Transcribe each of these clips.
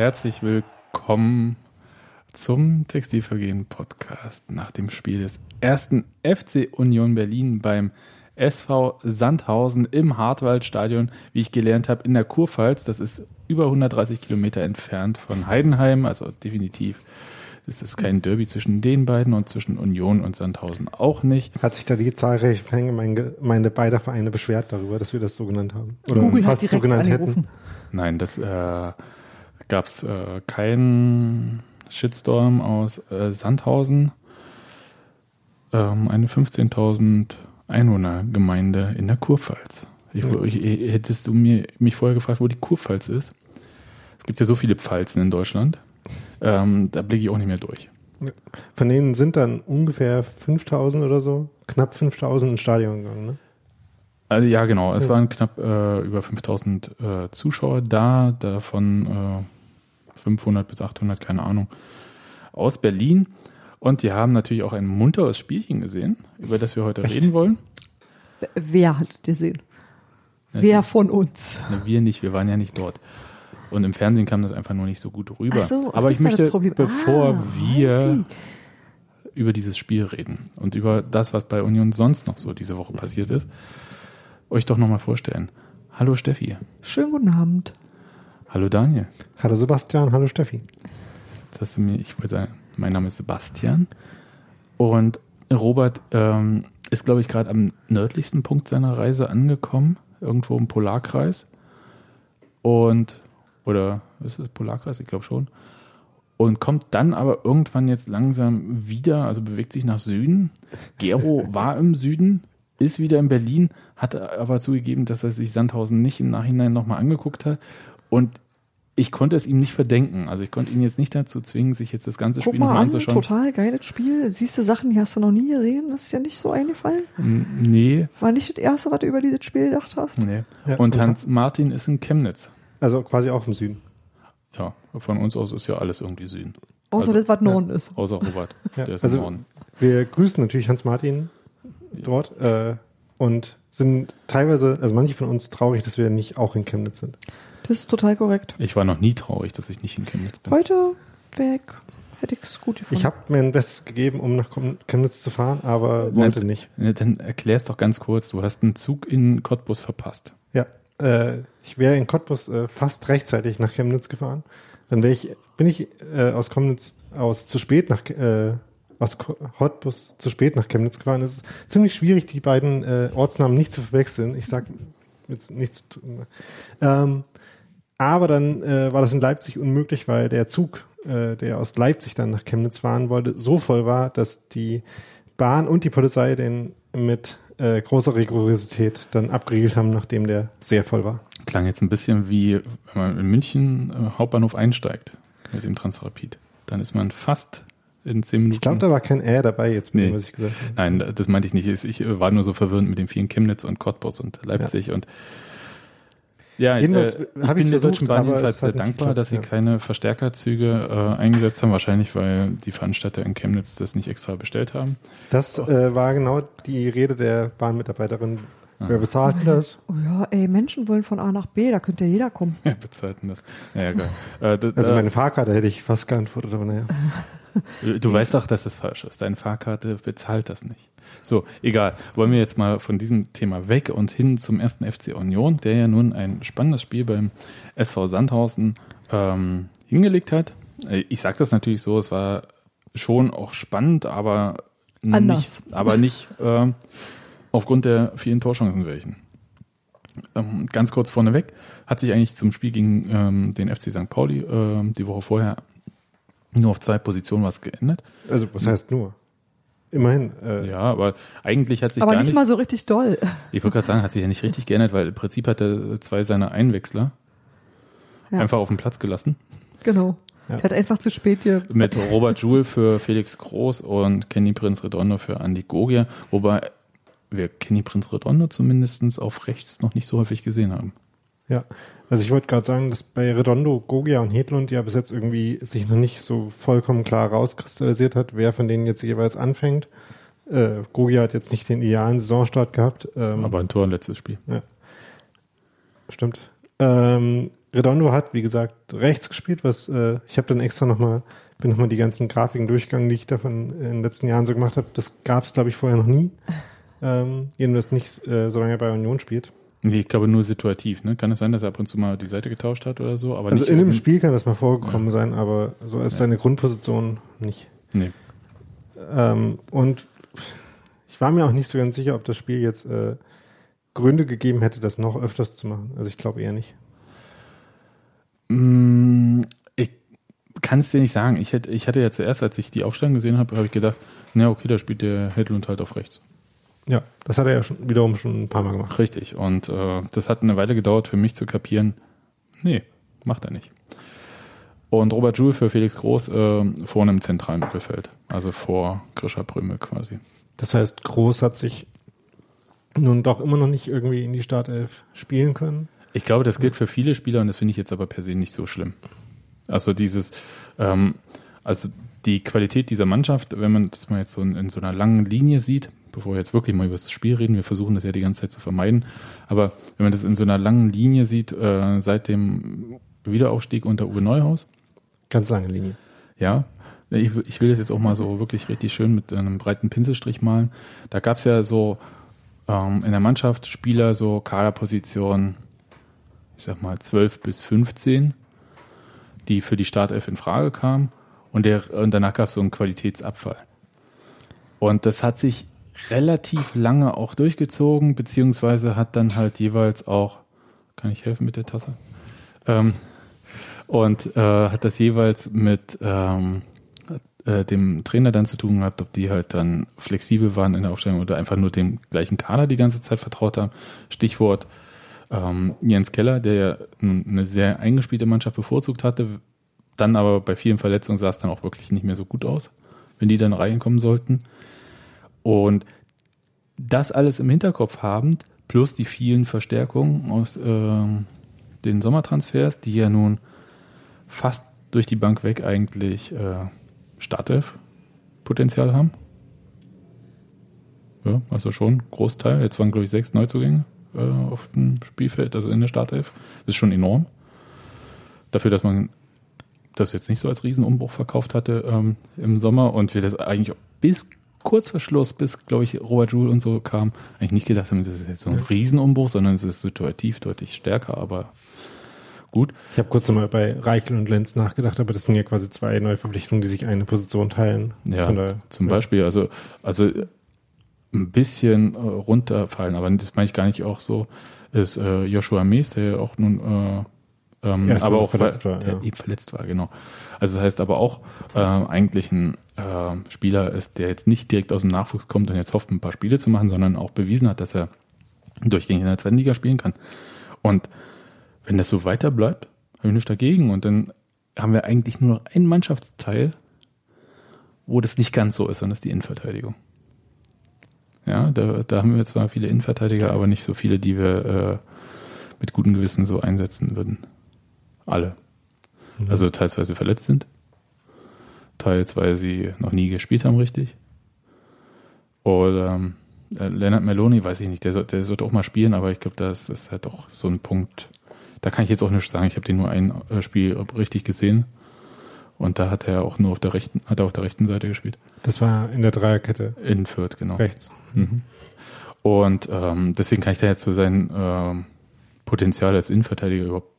Herzlich willkommen zum Textilvergehen Podcast nach dem Spiel des ersten FC Union Berlin beim SV Sandhausen im Hartwaldstadion, wie ich gelernt habe, in der Kurpfalz. Das ist über 130 Kilometer entfernt von Heidenheim, also definitiv ist es kein Derby zwischen den beiden und zwischen Union und Sandhausen auch nicht. Hat sich da die zahlreiche Fangemeinde beider Vereine beschwert darüber, dass wir das so genannt haben? Oder Google fast so genannt angerufen. hätten? Nein, das äh, gab es äh, keinen Shitstorm aus äh, Sandhausen. Ähm, eine 15.000 Einwohnergemeinde in der Kurpfalz. Ich, ich, hättest du mir, mich vorher gefragt, wo die Kurpfalz ist? Es gibt ja so viele Pfalzen in Deutschland. Ähm, da blicke ich auch nicht mehr durch. Von denen sind dann ungefähr 5000 oder so, knapp 5000 ins Stadion gegangen, ne? Also ja, genau. Es ja. waren knapp äh, über 5000 äh, Zuschauer da, davon äh, 500 bis 800, keine Ahnung, aus Berlin. Und die haben natürlich auch ein munteres Spielchen gesehen, über das wir heute Echt? reden wollen. Wer hat gesehen? Ja, Wer von uns? Na, wir nicht, wir waren ja nicht dort. Und im Fernsehen kam das einfach nur nicht so gut rüber. So, Aber ich möchte, bevor ah, wir über dieses Spiel reden und über das, was bei Union sonst noch so diese Woche passiert ist, euch doch nochmal vorstellen. Hallo Steffi. Schönen guten Abend. Hallo Daniel. Hallo Sebastian, hallo Steffi. Jetzt hast du mir, ich wollte sagen, mein Name ist Sebastian. Und Robert ähm, ist, glaube ich, gerade am nördlichsten Punkt seiner Reise angekommen, irgendwo im Polarkreis. Und oder ist es Polarkreis? Ich glaube schon. Und kommt dann aber irgendwann jetzt langsam wieder, also bewegt sich nach Süden. Gero war im Süden, ist wieder in Berlin, hat aber zugegeben, dass er sich Sandhausen nicht im Nachhinein nochmal angeguckt hat. Und ich konnte es ihm nicht verdenken. Also ich konnte ihn jetzt nicht dazu zwingen, sich jetzt das ganze Guck Spiel nochmal anzuschauen. Total geiles Spiel. Siehst du Sachen, die hast du noch nie gesehen? Das ist ja nicht so eingefallen. Nee. War nicht das erste, was du über dieses Spiel gedacht hast? Nee. Ja, und Hans Martin ist in Chemnitz. Also quasi auch im Süden. Ja, von uns aus ist ja alles irgendwie Süden. Außer also, das, was Norden ja. ist. Außer Robert, ja. der ist also im Norden. Wir grüßen natürlich Hans-Martin dort äh, und sind teilweise, also manche von uns traurig, dass wir nicht auch in Chemnitz sind. Das ist total korrekt. Ich war noch nie traurig, dass ich nicht in Chemnitz bin. Heute weg. Hätte ich es gut gefunden. Ich habe mir ein Bestes gegeben, um nach Chemnitz zu fahren, aber wollte nicht. Dann erklär es doch ganz kurz. Du hast einen Zug in Cottbus verpasst. Ja, äh, ich wäre in Cottbus äh, fast rechtzeitig nach Chemnitz gefahren. Dann wäre ich, bin ich äh, aus Chemnitz aus zu spät nach äh, aus Cottbus zu spät nach Chemnitz gefahren. Es ist ziemlich schwierig, die beiden äh, Ortsnamen nicht zu verwechseln. Ich sag jetzt nichts zu tun. Ähm, aber dann äh, war das in Leipzig unmöglich, weil der Zug, äh, der aus Leipzig dann nach Chemnitz fahren wollte, so voll war, dass die Bahn und die Polizei den mit äh, großer Rigorosität dann abgeriegelt haben, nachdem der sehr voll war. Klang jetzt ein bisschen wie, wenn man in München äh, Hauptbahnhof einsteigt mit dem Transrapid. Dann ist man fast in zehn Minuten. Ich glaube, da war kein R dabei jetzt, nee. was ich gesagt habe. Nein, das meinte ich nicht. Ich war nur so verwirrend mit den vielen Chemnitz und Cottbus und Leipzig ja. und ja, Jedenfalls äh, ich bin der Deutschen Bahn jedenfalls sehr dankbar, geklappt, dass sie ja. keine Verstärkerzüge äh, eingesetzt haben. Wahrscheinlich, weil die Veranstalter in Chemnitz das nicht extra bestellt haben. Das äh, war genau die Rede der Bahnmitarbeiterin. Ah. Wer bezahlt denn das? Oh ja, ey, Menschen wollen von A nach B, da könnte ja jeder kommen. Wer bezahlt denn das? Ja, geil. Äh, also meine Fahrkarte hätte ich fast geantwortet, aber naja. Du, weißt doch, dass das falsch ist. Deine Fahrkarte bezahlt das nicht. So, egal. Wollen wir jetzt mal von diesem Thema weg und hin zum ersten FC Union, der ja nun ein spannendes Spiel beim SV Sandhausen ähm, hingelegt hat. Äh, ich sage das natürlich so, es war schon auch spannend, aber Anders. nicht, aber nicht äh, aufgrund der vielen Torchancen welchen. Ähm, ganz kurz vorneweg hat sich eigentlich zum Spiel gegen ähm, den FC St. Pauli äh, die Woche vorher nur auf zwei Positionen was geändert. Also was heißt nur? Immerhin. Äh ja, aber eigentlich hat sich aber gar nicht, nicht mal so richtig doll. Ich wollte gerade sagen, hat sich ja nicht richtig geändert, weil im Prinzip hat er zwei seiner Einwechsler ja. einfach auf den Platz gelassen. Genau. Ja. Der hat einfach zu spät hier. Mit Robert Joule für Felix Groß und Kenny Prinz Redondo für Andy Gogia, wobei wir Kenny Prinz Redondo zumindest auf rechts noch nicht so häufig gesehen haben. Ja, also ich wollte gerade sagen, dass bei Redondo, Gogia und Hedlund ja bis jetzt irgendwie sich noch nicht so vollkommen klar rauskristallisiert hat, wer von denen jetzt jeweils anfängt. Äh, Gogia hat jetzt nicht den idealen Saisonstart gehabt. Ähm, Aber ein Tor letztes Spiel. Ja. Stimmt. Ähm, Redondo hat, wie gesagt, rechts gespielt, was äh, ich habe dann extra nochmal, bin nochmal die ganzen Grafiken durchgegangen, die ich davon in den letzten Jahren so gemacht habe. Das gab es, glaube ich, vorher noch nie. Ähm, jedenfalls nicht, äh, solange er bei Union spielt. Nee, ich glaube nur situativ, ne? Kann es sein, dass er ab und zu mal die Seite getauscht hat oder so? Also in einem irgend- Spiel kann das mal vorgekommen sein, aber so als seine Grundposition nicht. Nee. Ähm, und ich war mir auch nicht so ganz sicher, ob das Spiel jetzt äh, Gründe gegeben hätte, das noch öfters zu machen. Also ich glaube eher nicht. Mm, Ich kann es dir nicht sagen. Ich, hätte, ich hatte ja zuerst, als ich die Aufstellung gesehen habe, habe ich gedacht, na okay, da spielt der Hedlund halt auf rechts. Ja, das hat er ja schon wiederum schon ein paar Mal gemacht. Richtig. Und äh, das hat eine Weile gedauert für mich zu kapieren, nee, macht er nicht. Und Robert Joule für Felix Groß äh, vorne im zentralen Mittelfeld. Also vor Grisha Prömel quasi. Das heißt, Groß hat sich nun doch immer noch nicht irgendwie in die Startelf spielen können. Ich glaube, das gilt für viele Spieler und das finde ich jetzt aber per se nicht so schlimm. Also dieses, ähm, also die Qualität dieser Mannschaft, wenn man das mal jetzt so in, in so einer langen Linie sieht, bevor wir jetzt wirklich mal über das Spiel reden, wir versuchen das ja die ganze Zeit zu vermeiden, aber wenn man das in so einer langen Linie sieht, äh, seit dem Wiederaufstieg unter Uwe Neuhaus, Ganz lange Linie. ja, ich, will- ich will das jetzt auch mal so wirklich richtig schön mit einem breiten Pinselstrich malen. Da gab es ja so ähm, in der Mannschaft Spieler, so Kaderpositionen, ich sag mal 12 bis 15, die für die Startelf in Frage kamen. Und, der, und danach gab es so einen Qualitätsabfall. Und das hat sich relativ lange auch durchgezogen, beziehungsweise hat dann halt jeweils auch, kann ich helfen mit der Tasse? Ähm, und äh, hat das jeweils mit ähm, äh, dem Trainer dann zu tun gehabt, ob die halt dann flexibel waren in der Aufstellung oder einfach nur dem gleichen Kader die ganze Zeit vertraut haben. Stichwort ähm, Jens Keller, der ja eine sehr eingespielte Mannschaft bevorzugt hatte, dann aber bei vielen Verletzungen sah es dann auch wirklich nicht mehr so gut aus, wenn die dann reinkommen sollten. Und das alles im Hinterkopf habend, plus die vielen Verstärkungen aus ähm, den Sommertransfers, die ja nun fast durch die Bank weg eigentlich äh, Startelf-Potenzial haben. Ja, also schon Großteil. Jetzt waren, glaube ich, sechs Neuzugänge äh, auf dem Spielfeld, also in der Startelf. Das ist schon enorm. Dafür, dass man das jetzt nicht so als Riesenumbruch verkauft hatte ähm, im Sommer und wir das eigentlich bis kurz vor Schluss, bis, glaube ich, Robert Joule und so kam, eigentlich nicht gedacht haben, das ist jetzt so ein Riesenumbruch, sondern es ist situativ deutlich stärker, aber gut. Ich habe kurz mal bei Reichel und Lenz nachgedacht, aber das sind ja quasi zwei neue Verpflichtungen, die sich eine Position teilen. Ja, daher- zum Beispiel, also, also ein bisschen äh, runterfallen, aber das meine ich gar nicht auch so, ist äh, Joshua Mees, der ja auch nun äh, ähm, aber auch verletzt war, der ja. eben verletzt war, genau. Also das heißt aber auch äh, eigentlich ein äh, Spieler ist, der jetzt nicht direkt aus dem Nachwuchs kommt und jetzt hofft, ein paar Spiele zu machen, sondern auch bewiesen hat, dass er durchgängig in der zweiten Liga spielen kann. Und wenn das so weiter bleibt, habe ich nichts dagegen. Und dann haben wir eigentlich nur noch einen Mannschaftsteil, wo das nicht ganz so ist, und das ist die Innenverteidigung. Ja, da, da haben wir zwar viele Innenverteidiger, aber nicht so viele, die wir äh, mit gutem Gewissen so einsetzen würden. Alle. Also teils, weil sie verletzt sind, teils, weil sie noch nie gespielt haben, richtig. Oder ähm, äh, Leonard Meloni, weiß ich nicht, der, soll, der sollte auch mal spielen, aber ich glaube, das ist halt auch so ein Punkt. Da kann ich jetzt auch nichts sagen. Ich habe den nur ein äh, Spiel richtig gesehen. Und da hat er auch nur auf der rechten, hat er auf der rechten Seite gespielt. Das war in der Dreierkette In Fürth, genau. rechts. Mhm. Und ähm, deswegen kann ich da jetzt so sein ähm, Potenzial als Innenverteidiger überhaupt.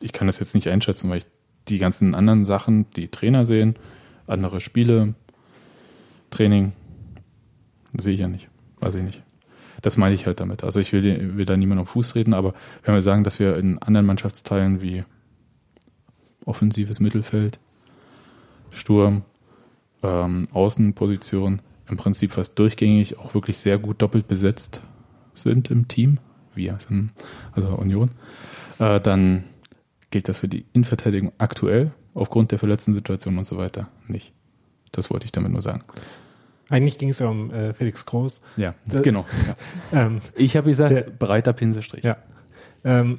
Ich kann das jetzt nicht einschätzen, weil ich die ganzen anderen Sachen, die Trainer sehen, andere Spiele, Training, sehe ich ja nicht. Weiß ich nicht. Das meine ich halt damit. Also ich will, will da niemand auf Fuß treten, aber wenn wir sagen, dass wir in anderen Mannschaftsteilen wie offensives Mittelfeld, Sturm, ähm, Außenposition im Prinzip fast durchgängig auch wirklich sehr gut doppelt besetzt sind im Team, wir, sind- also Union, äh, dann gilt das für die Innenverteidigung aktuell aufgrund der verletzten Situation und so weiter nicht. Das wollte ich damit nur sagen. Eigentlich ging es ja um äh, Felix Groß. Ja, Da- genau. Ja. Ähm, Ich habe gesagt, Der- breiter Pinselstrich. Ja. Ähm,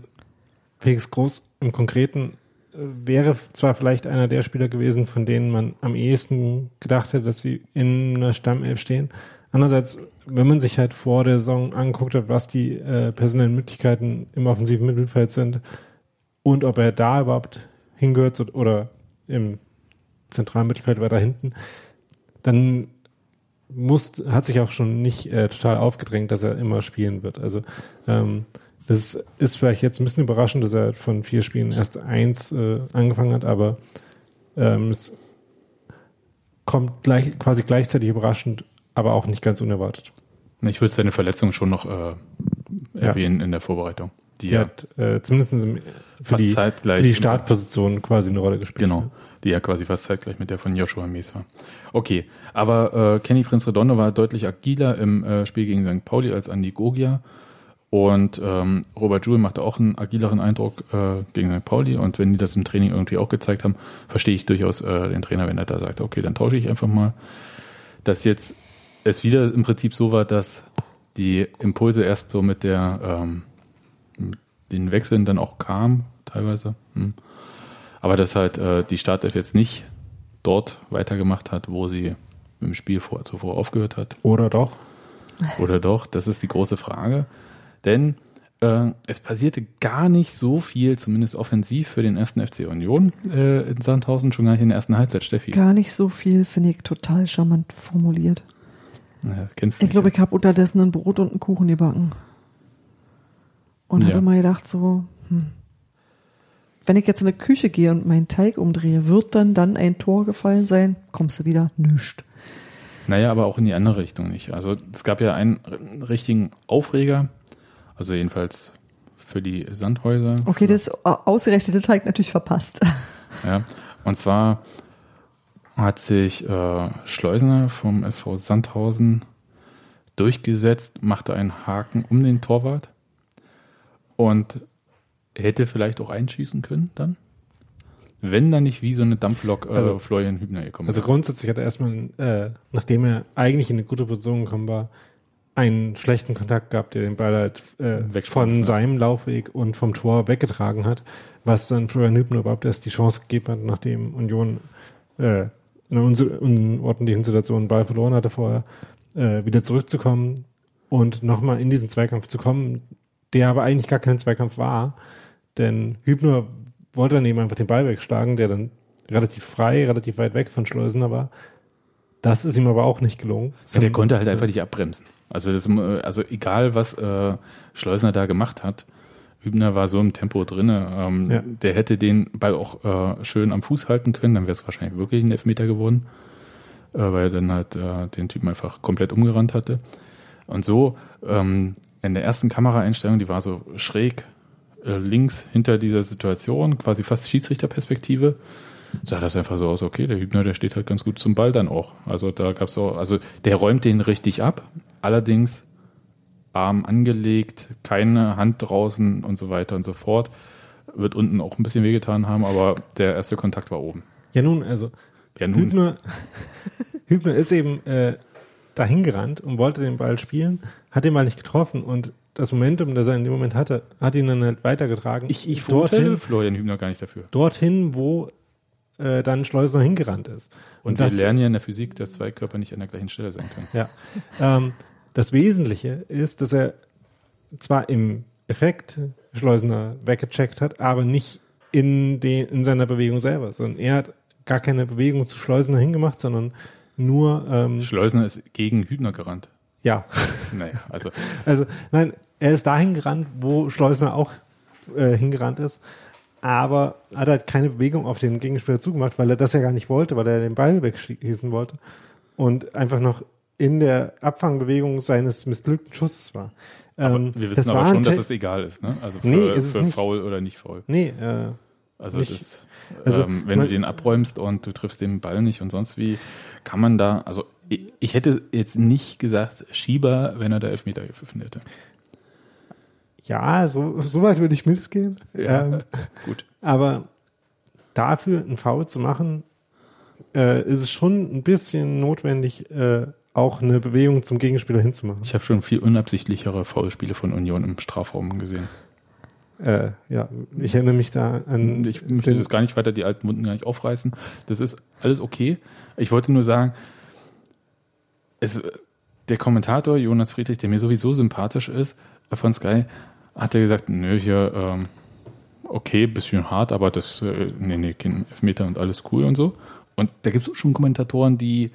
Felix Groß im Konkreten äh, wäre zwar vielleicht einer der Spieler gewesen, von denen man am ehesten gedacht hätte, dass sie in einer Stammelf stehen. Andererseits, wenn man sich halt vor der Saison angeguckt hat, was die äh, personellen Möglichkeiten im offensiven Mittelfeld sind, und ob er da überhaupt hingehört oder im zentralen Mittelfeld weiter hinten, dann muss, hat sich auch schon nicht äh, total aufgedrängt, dass er immer spielen wird. Also ähm, das ist vielleicht jetzt ein bisschen überraschend, dass er von vier Spielen erst eins äh, angefangen hat, aber ähm, es kommt gleich, quasi gleichzeitig überraschend, aber auch nicht ganz unerwartet. Ich würde seine Verletzung schon noch äh, erwähnen in der Vorbereitung. Die Die hat äh, zumindest im, für, Fast die, zeitgleich für die Startposition quasi eine Rolle gespielt. genau, die ja quasi fast zeitgleich mit der von Joshua Mies war. Okay, aber äh, Kenny Prince Redondo war deutlich agiler im äh, Spiel gegen St. Pauli als Andi Gogia. Und ähm, Robert Joule machte auch einen agileren Eindruck äh, gegen St. Pauli. Und wenn die das im Training irgendwie auch gezeigt haben, verstehe ich durchaus äh, den Trainer, wenn er da sagt, okay, dann tausche ich einfach mal. Dass jetzt es wieder im Prinzip so war, dass die Impulse erst so mit der ähm, den Wechseln dann auch kamen, teilweise. Hm. Aber dass halt äh, die Startelf jetzt nicht dort weitergemacht hat, wo sie im Spiel vor, zuvor aufgehört hat. Oder doch? Oder doch? Das ist die große Frage. Denn äh, es passierte gar nicht so viel, zumindest offensiv für den ersten FC Union äh, in Sandhausen, schon gar nicht in der ersten Halbzeit, Steffi. Gar nicht so viel, finde ich total charmant formuliert. Ja, das kennst du Ich glaube, ich habe unterdessen ein Brot und einen Kuchen gebacken. Und Ja. habe immer gedacht, so, hm, wenn ich jetzt in die Küche gehe und meinen Teig umdrehe, wird dann dann ein Tor gefallen sein? Kommst du wieder? Nüscht. Naja, aber auch in die andere Richtung nicht. Also es gab ja einen richtigen Aufreger, also jedenfalls für die Sandhäuser. Okay, das au- ausgerechnete Teig natürlich verpasst. Ja, und zwar hat sich äh, Schleusener vom SV Sandhausen durchgesetzt, machte einen Haken um den Torwart und hätte vielleicht auch einschießen können dann. Wenn dann nicht wie so eine Dampflok äh, Also- Florian Hübner gekommen Also grundsätzlich hat er erstmal, äh, nachdem er eigentlich in eine gute Position gekommen war, einen schlechten Kontakt gehabt, der den Ball halt äh, von ne? seinem Laufweg und vom Tor weggetragen hat, was dann Florian Hübner überhaupt erst die Chance gegeben hat, nachdem Union äh, in einer unordentlichen Situation einen Ball verloren hatte vorher, äh, wieder zurückzukommen und nochmal in diesen Zweikampf zu kommen, der aber eigentlich gar kein Zweikampf war, denn Hübner wollte dann eben einfach den Ball wegschlagen, der dann relativ frei, relativ weit weg von Schleusener war. Das ist ihm aber auch nicht gelungen. Ja, der konnte halt einfach nicht abbremsen. Also, das, also egal, was äh, Schleusner da gemacht hat, Hübner war so im Tempo drin, ähm, Ja. der hätte den Ball auch äh, schön am Fuß halten können, dann wäre es wahrscheinlich wirklich ein Elfmeter geworden, äh, weil er dann halt äh, den Typen einfach komplett umgerannt hatte. Und so ähm, in der ersten Kameraeinstellung, die war so schräg äh, links hinter dieser Situation, quasi fast Schiedsrichterperspektive, sah das einfach so aus, okay, der Hübner, der steht halt ganz gut zum Ball dann auch. Also da gab's auch, also der räumt den richtig ab, allerdings Arm angelegt, keine Hand draußen und so weiter und so fort. Wird unten auch ein bisschen wehgetan haben, aber der erste Kontakt war oben. Ja nun, also Ja, nun, Hübner, Hübner ist eben äh, dahin gerannt und wollte den Ball spielen, hat den Ball nicht getroffen und das Momentum, das er in dem Moment hatte, hat ihn dann halt weitergetragen. ich, ich dorthin, Florian Hübner gar nicht dafür. dorthin, wo äh, dann Schleusner hingerannt ist. Und, das, wir lernen ja in der Physik, dass zwei Körper nicht an der gleichen Stelle sein können. Ja. Ähm, das Wesentliche ist, dass er zwar im Effekt Schleusener weggecheckt hat, aber nicht in, den, in seiner Bewegung selber, sondern er hat gar keine Bewegung zu Schleusener hingemacht, sondern nur, ähm, Schleusner ist gegen Hübner gerannt. ja. Naja, also Also, nein, er ist dahin gerannt, wo Schleusner auch äh, hingerannt ist, aber hat halt keine Bewegung auf den Gegenspieler zugemacht, weil er das ja gar nicht wollte, weil er den Ball wegschießen wollte und einfach noch in der Abfangbewegung seines missglückten Schusses war. Ähm, wir wissen aber schon, dass es egal ist, ne? Also für, Nee, für faul oder nicht faul. Nee, äh, Also, Nicht- das, also, ähm, wenn man- du den abräumst und du triffst den Ball nicht und sonst wie, kann man da, also ich, ich hätte jetzt nicht gesagt Schieber, wenn er da Elfmeter gepfiffen hätte. ja, so, so weit würde ich mitgehen. Ähm, gut. aber dafür einen Foul zu machen, äh, ist es schon ein bisschen notwendig, äh, auch eine Bewegung zum Gegenspieler hinzumachen. Ich habe schon viel unabsichtlichere Foulspiele von Union im Strafraum gesehen. Äh, ja, ich erinnere mich da an. Ich möchte das gar nicht weiter, die alten Wunden gar nicht aufreißen. Das ist alles okay. Ich wollte nur sagen, es, der Kommentator Jonas Friedrich, der mir sowieso sympathisch ist, äh, von Sky, hat ja gesagt, nö, hier, ähm, okay, bisschen hart, aber das, äh, nee, nee, kein Elfmeter und alles cool und so. Und da gibt es schon Kommentatoren, die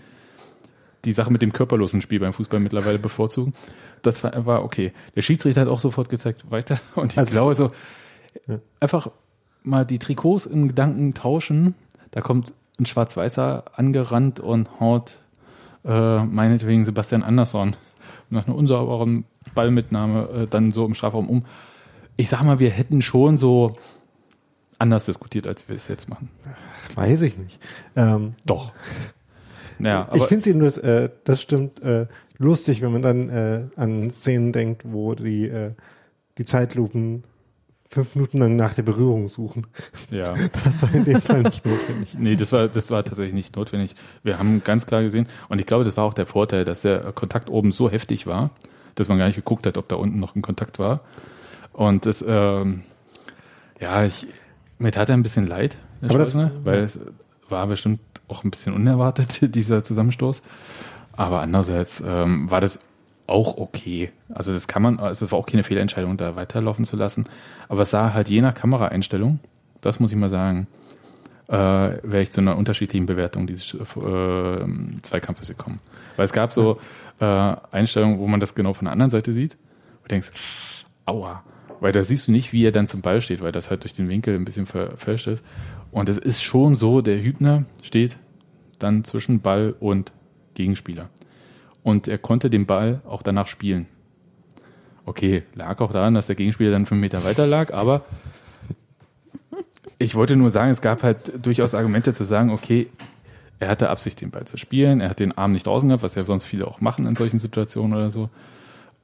die Sache mit dem körperlosen Spiel beim Fußball mittlerweile bevorzugen. Das war, war okay. Der Schiedsrichter hat auch sofort gezeigt, weiter. Und ich Also- glaube so, Ja. einfach mal die Trikots in Gedanken tauschen. Da kommt ein Schwarz-Weißer angerannt und haut äh, meinetwegen Sebastian Andersson nach einer unsauberen Ballmitnahme äh, dann so im Strafraum um. Ich sag mal, wir hätten schon so anders diskutiert, als wir es jetzt machen. Weiß ich nicht. Ähm, Doch. Naja, ich finde es jedenfalls, äh, das stimmt, äh, lustig, wenn man dann äh, an Szenen denkt, wo die, äh, die Zeitlupen fünf Minuten lang nach der Berührung suchen. ja. Das war in dem Fall nicht notwendig. Nee, das war, das war tatsächlich nicht notwendig. Wir haben ganz klar gesehen, und ich glaube, das war auch der Vorteil, dass der Kontakt oben so heftig war, dass man gar nicht geguckt hat, ob da unten noch ein Kontakt war. Und das, ähm, ja, ich, mir tat er ein bisschen leid, der Aber das- weil es war bestimmt auch ein bisschen unerwartet, dieser Zusammenstoß. Aber andererseits ähm, war das auch okay. Also das kann man, also es war auch keine Fehlentscheidung, da weiterlaufen zu lassen. Aber es sah halt je nach Kameraeinstellung, das muss ich mal sagen, äh, wäre ich zu einer unterschiedlichen Bewertung dieses äh, Zweikampfes gekommen. Weil es gab so äh, Einstellungen, wo man das genau von der anderen Seite sieht. Und denkst, aua. Weil da siehst du nicht, wie er dann zum Ball steht, weil das halt durch den Winkel ein bisschen verfälscht ist. Und es ist schon so, der Hübner steht dann zwischen Ball und Gegenspieler. Und er konnte den Ball auch danach spielen. Okay, lag auch daran, dass der Gegenspieler dann fünf Meter weiter lag, aber ich wollte nur sagen, es gab halt durchaus Argumente zu sagen, okay, er hatte Absicht, den Ball zu spielen, er hat den Arm nicht draußen gehabt, was ja sonst viele auch machen in solchen Situationen oder so.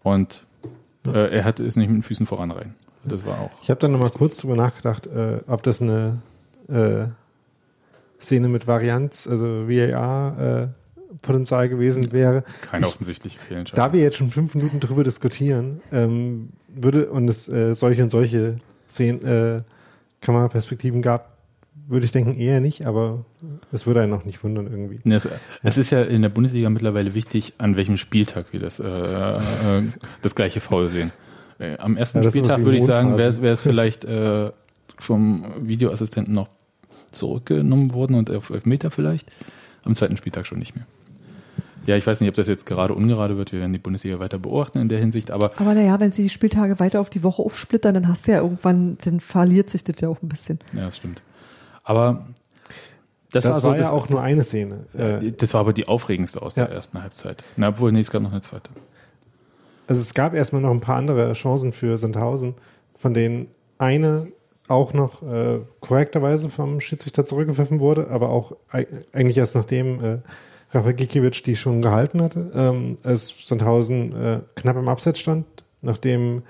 Und äh, er hatte es nicht mit den Füßen voran rein. Das war auch. Ich habe dann nochmal kurz drüber nachgedacht, äh, ob das eine äh, Szene mit Varianz, also VAR-Potenzial gewesen wäre. Keine offensichtliche Fehlentscheidung. Da wir jetzt schon fünf Minuten drüber diskutieren, ähm, würde und es äh, solche und solche Szenen, äh, Kameraperspektiven gab, würde ich denken eher nicht, aber es würde einen auch nicht wundern irgendwie. Es, es ist ja in der Bundesliga mittlerweile wichtig, an welchem Spieltag wir das, äh, äh, das gleiche Foul sehen. Äh, am ersten Ja, Spieltag würde ich sagen, wäre es vielleicht äh, vom Videoassistenten noch zurückgenommen worden und auf Elfmeter vielleicht. Am zweiten Spieltag schon nicht mehr. Ja, ich weiß nicht, ob das jetzt gerade ungerade wird. Wir werden die Bundesliga weiter beobachten in der Hinsicht, aber Aber naja, wenn sie die Spieltage weiter auf die Woche aufsplittern, dann hast du ja irgendwann, dann verliert sich das ja auch ein bisschen. ja, das stimmt. Aber das, Das, war, so war ja das, auch nur eine Szene. Äh, das war aber die aufregendste aus der Ja. ersten Halbzeit. Na, obwohl, nee, es gab noch eine zweite. Also es gab erstmal noch ein paar andere Chancen für Sandhausen, von denen eine auch noch äh, korrekterweise vom Schiedsrichter zurückgepfiffen wurde, aber auch eig- eigentlich erst nachdem äh, Rafa Gikiewicz die schon gehalten hatte, ähm, als Sandhausen äh, knapp im Abseits stand, nachdem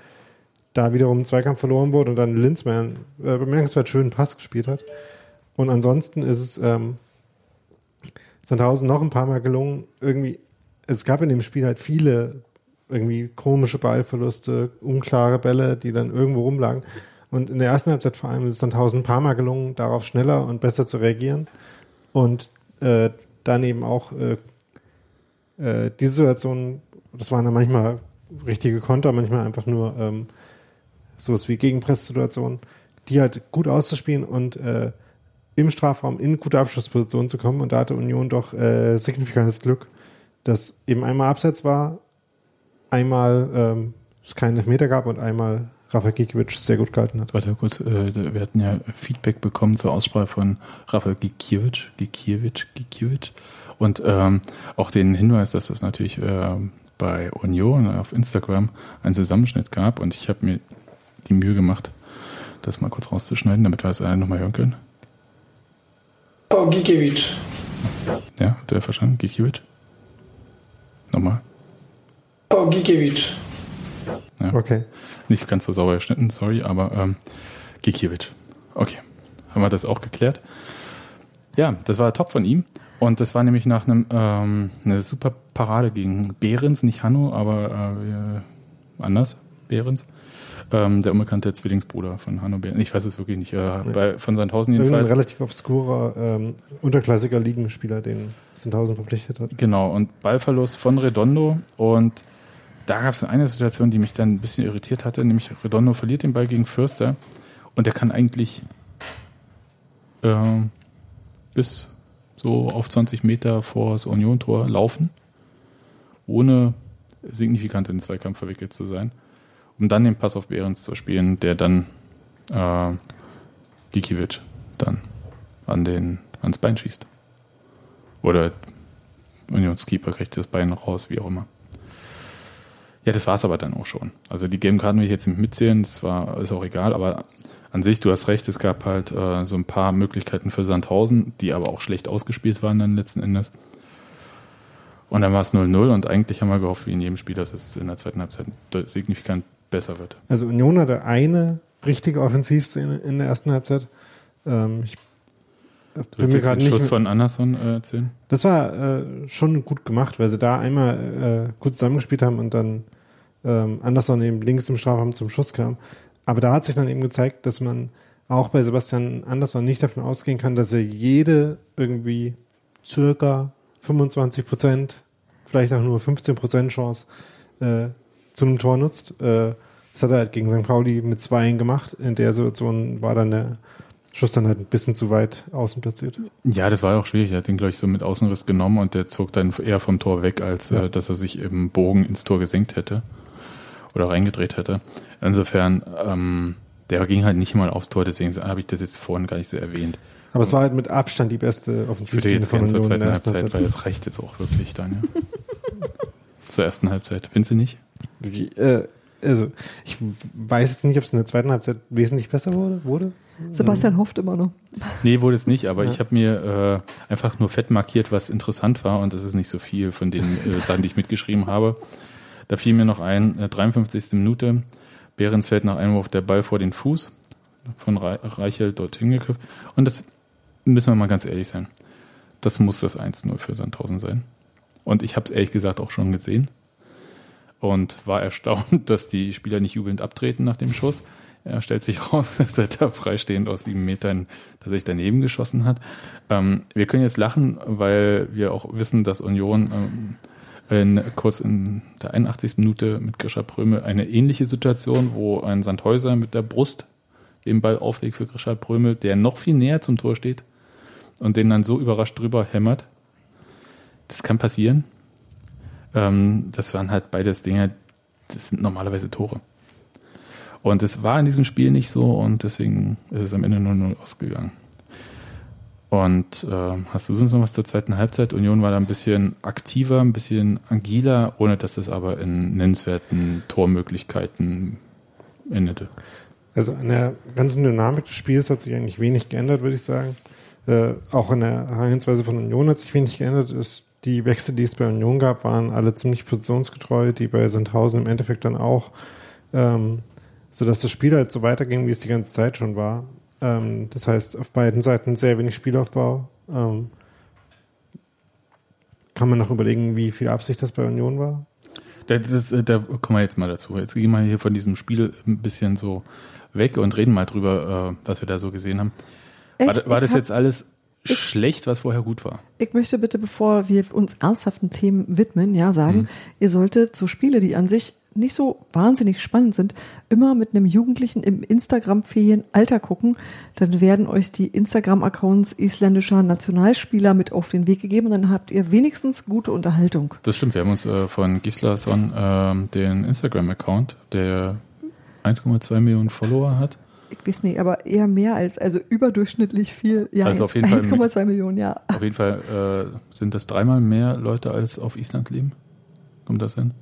da wiederum ein Zweikampf verloren wurde und dann Linzmann äh, bemerkenswert schönen Pass gespielt hat. Und ansonsten ist es ähm, Sandhausen noch ein paar Mal gelungen, irgendwie, es gab in dem Spiel halt viele irgendwie komische Ballverluste, unklare Bälle, die dann irgendwo rumlagen. Und in der ersten Halbzeit vor allem ist es Sandhausen ein paar Mal gelungen, darauf schneller und besser zu reagieren. Und äh, dann eben auch äh, äh, diese Situation, das waren dann manchmal richtige Konter, manchmal einfach nur ähm, sowas wie Gegenpresssituationen, die halt gut auszuspielen und äh, im Strafraum in gute Abschlussposition zu kommen. Und da hatte Union doch äh, signifikantes Glück, dass eben einmal Abseits war, einmal ähm, es keinen Elfmeter gab und einmal Rafa Gikiewicz sehr gut gehalten hat. Warte kurz, äh, wir hatten ja Feedback bekommen zur Aussprache von Rafael Gikiewicz, Gikiewicz, Gikiewicz. Und ähm, auch den Hinweis, dass es natürlich äh, bei Union auf Instagram einen Zusammenschnitt gab. Und ich habe mir die Mühe gemacht, das mal kurz rauszuschneiden, damit wir es alle nochmal hören können. Frau Gikiewicz. Ja, hat er verstanden? Gikiewicz? Nochmal. Frau Gikiewicz. Ja. Okay. Nicht ganz so sauber geschnitten, sorry, aber ähm, Gikiewicz. Okay, haben wir das auch geklärt. Ja, das war top von ihm. Und das war nämlich nach einem ähm, eine super Parade gegen Behrens, nicht Hanno, aber äh, anders, Behrens. Ähm, der unbekannte Zwillingsbruder von Hanno Behrens. Ich weiß es wirklich nicht. Äh, bei, von Sandhausen jedenfalls. relativ obskurer ähm, unterklassiger Ligenspieler, den Sandhausen verpflichtet hat. Genau, und Ballverlust von Redondo. Und da gab es eine Situation, die mich dann ein bisschen irritiert hatte, nämlich Redondo verliert den Ball gegen Fürster Und der kann eigentlich äh, bis so auf 20 Meter vor das Union-Tor laufen, ohne signifikant in den Zweikampf verwickelt zu sein, um dann den Pass auf Behrens zu spielen, der dann äh, Gikiewicz dann an den, ans Bein schießt. Oder Unionskeeper kriegt das Bein raus, wie auch immer. Ja, das war es aber dann auch schon. Also die gelben Karten will ich jetzt nicht mitzählen, das war ist auch egal, aber an sich, du hast recht, es gab halt äh, so ein paar Möglichkeiten für Sandhausen, die aber auch schlecht ausgespielt waren dann letzten Endes. Und dann war es 0-0 und eigentlich haben wir gehofft, wie in jedem Spiel, dass es in der zweiten Halbzeit signifikant besser wird. Also Union hatte eine richtige Offensivszene in der ersten Halbzeit. Ähm, ich Du bin mir jetzt gerade den nicht. Schuss mehr- von Anderson äh, erzählen? Das war äh, schon gut gemacht, weil sie da einmal äh, gut zusammengespielt haben und dann ähm, Anderson eben links im Strafraum zum Schuss kam. Aber da hat sich dann eben gezeigt, dass man auch bei Sebastian Andersson nicht davon ausgehen kann, dass er jede irgendwie circa 25 Prozent, vielleicht auch nur 15 Prozent Chance äh, zu einem Tor nutzt. Äh, das hat er halt gegen St. Pauli mit Zweien gemacht. In der Situation war dann der Schuss dann halt ein bisschen zu weit außen platziert. Ja, das war ja auch schwierig. Er hat den, glaube ich, so mit Außenriss genommen und der zog dann eher vom Tor weg, als Ja. äh, dass er sich im Bogen ins Tor gesenkt hätte oder reingedreht hätte. Insofern, ähm, der ging halt nicht mal aufs Tor, deswegen habe ich das jetzt vorhin gar nicht so erwähnt. Aber es war halt mit Abstand die beste Ich würde Offensivszene jetzt von gerne zur Union in zweiten Halbzeit, weil das reicht jetzt auch wirklich dann, ja. zur ersten Halbzeit. Findest du nicht? Wie, äh, also, ich weiß jetzt nicht, ob es in der zweiten Halbzeit wesentlich besser wurde. wurde? Sebastian hofft immer noch. Nee, wurde es nicht, aber Ja. ich habe mir äh, einfach nur fett markiert, was interessant war und das ist nicht so viel von den äh, Sachen, die ich mitgeschrieben habe. Da fiel mir noch ein, äh, 53. Minute, Behrens fällt nach Einwurf der Ball vor den Fuß von Re Reichelt dorthin geköpft und das müssen wir mal ganz ehrlich sein. Das muss das 1-0 für Sandhausen sein. Und ich habe es ehrlich gesagt auch schon gesehen und war erstaunt, dass die Spieler nicht jubelnd abtreten nach dem Schuss. Er stellt sich raus, dass er da freistehend aus sieben Metern tatsächlich daneben geschossen hat. Ähm, wir können jetzt lachen, weil wir auch wissen, dass Union ähm, in, kurz in der 81. Minute mit Grisha Prömel eine ähnliche Situation, wo ein Sandhäuser mit der Brust den Ball auflegt für Grisha Prömel, der noch viel näher zum Tor steht und den dann so überrascht drüber hämmert. Das kann passieren. Ähm, das waren halt beides Dinge, das sind normalerweise Tore. Und es war in diesem Spiel nicht so und deswegen ist es am Ende 0-0 ausgegangen. Und äh, hast du sonst noch was zur zweiten Halbzeit? Union war da ein bisschen aktiver, ein bisschen agiler, ohne dass es aber in nennenswerten Tormöglichkeiten endete. Also an der ganzen Dynamik des Spiels hat sich eigentlich wenig geändert, würde ich sagen. Äh, auch in der Herangehensweise von Union hat sich wenig geändert. Es, die Wechsel, die es bei Union gab, waren alle ziemlich positionsgetreu, die bei Sandhausen im Endeffekt dann auch, ähm, sodass das Spiel halt so weiterging, wie es die ganze Zeit schon war. Ähm, das heißt, auf beiden Seiten sehr wenig Spielaufbau. Ähm, kann man noch überlegen, wie viel Absicht das bei Union war? Da, das, da kommen wir jetzt mal dazu. Jetzt gehen wir hier von diesem Spiel ein bisschen so weg und reden mal drüber, äh, was wir da so gesehen haben. War, Echt? war Ich das hab- jetzt alles schlecht, was vorher gut war? Ich möchte bitte, bevor wir uns ernsthaften Themen widmen, ja, sagen, Mhm. ihr solltet so Spiele, die an sich nicht so wahnsinnig spannend sind, immer mit einem Jugendlichen im Instagram-fähigen Alter gucken. Dann werden euch die Instagram-Accounts isländischer Nationalspieler mit auf den Weg gegeben und dann habt ihr wenigstens gute Unterhaltung. Das stimmt, wir haben uns äh, von Gislason ähm, den Instagram-Account, der 1,2 Millionen Follower hat. Ich weiß nicht, aber eher mehr als, also überdurchschnittlich viel. Ja, Also jetzt auf jeden Fall 1,2 Millionen, ja. Auf jeden Fall äh, sind das dreimal mehr Leute als auf Island leben. Kommt das hin?